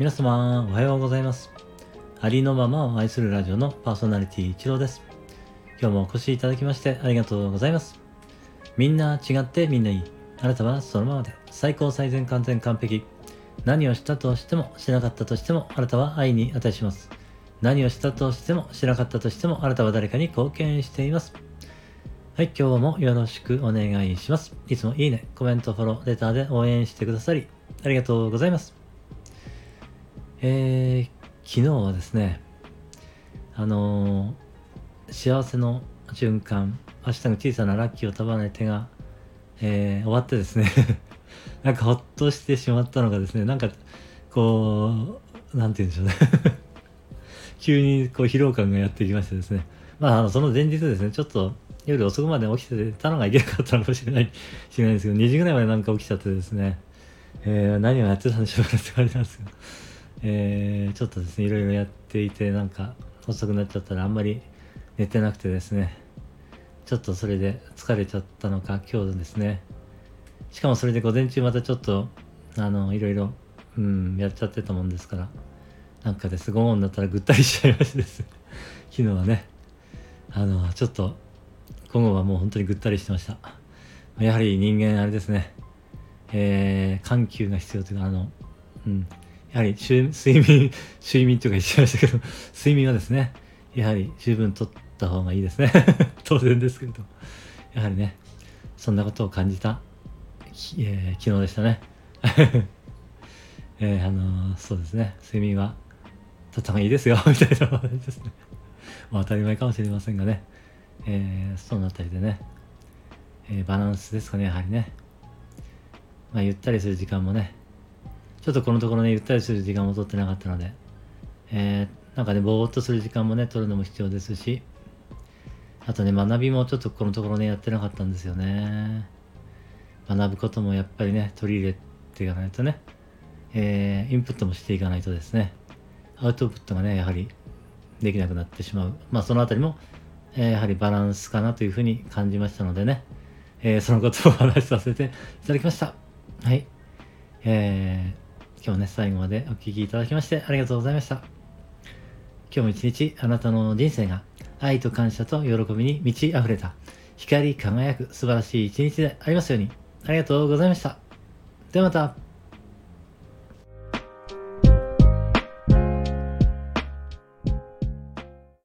皆様、おはようございます。ありのままを愛するラジオのパーソナリティ一郎です。今日もお越しいただきましてありがとうございます。みんな違ってみんないい。あなたはそのままで最高最善完全完璧。何をしたとしてもしなかったとしてもあなたは愛に値します。何をしたとしてもしなかったとしてもあなたは誰かに貢献しています。はい、今日もよろしくお願いします。いつもいいね、コメント、フォロー、レターで応援してくださりありがとうございます。えー、昨日はですね、あのー幸せの循環、明日の小さなラッキーを束ねてが、えー終わってですね、なんかほっとしてしまったのがですね、なんか、こう、なんて言うんでしょうね。急にこう疲労感がやってきましてですね、まあ、あのその前日ですね、ちょっと夜遅くまで起きてたのがいけなかったのかもしれない、しれないですけど、2時ぐらいまでなんか起きちゃってですね、えー何をやってたんでしょうかって感じなんですけど、えーちょっとですね、いろいろやっていて、なんか遅くなっちゃったらあんまり寝てなくてですね、ちょっとそれで疲れちゃったのか、今日ですね、しかもそれで午前中またちょっと、あの、いろいろ、うん、やっちゃってたもんですから、なんかです、午後になったらぐったりしちゃいましてですね、昨日はね、あの、ちょっと、午後はもう本当にぐったりしてました。やはり人間あれですね、えー、緩急が必要というか、あの、うん、やはり睡眠、睡眠というか言っちゃいましたけど、睡眠はですね、やはり十分とった方がいいですね。当然ですけれど、やはりね、そんなことを感じた、えー昨日でしたね。えーあのーそうですね、睡眠はとった方がいいですよ、みたいな話ですね。まあ当たり前かもしれませんがね、えーそうなったりでね、えーバランスですかね、やはりね。まあ、ゆったりする時間もね、ちょっとこのところね、ゆったりする時間も取ってなかったので、えーなんかね、ぼーっとする時間もね、取るのも必要ですし、あとね、学びもちょっとこのところね、やってなかったんですよね。学ぶこともやっぱりね、取り入れていかないとね、えーインプットもしていかないとですね、アウトプットがね、やはりできなくなってしまう。まあ、そのあたりも、えーやはりバランスかなというふうに感じましたのでね、えーそのことをお話しさせていただきました。はい。えー今日ね、最後までお聴きいただきましてありがとうございました。今日も一日あなたの人生が愛と感謝と喜びに満ち溢れた光り輝く素晴らしい一日でありますように。ありがとうございました。ではまた。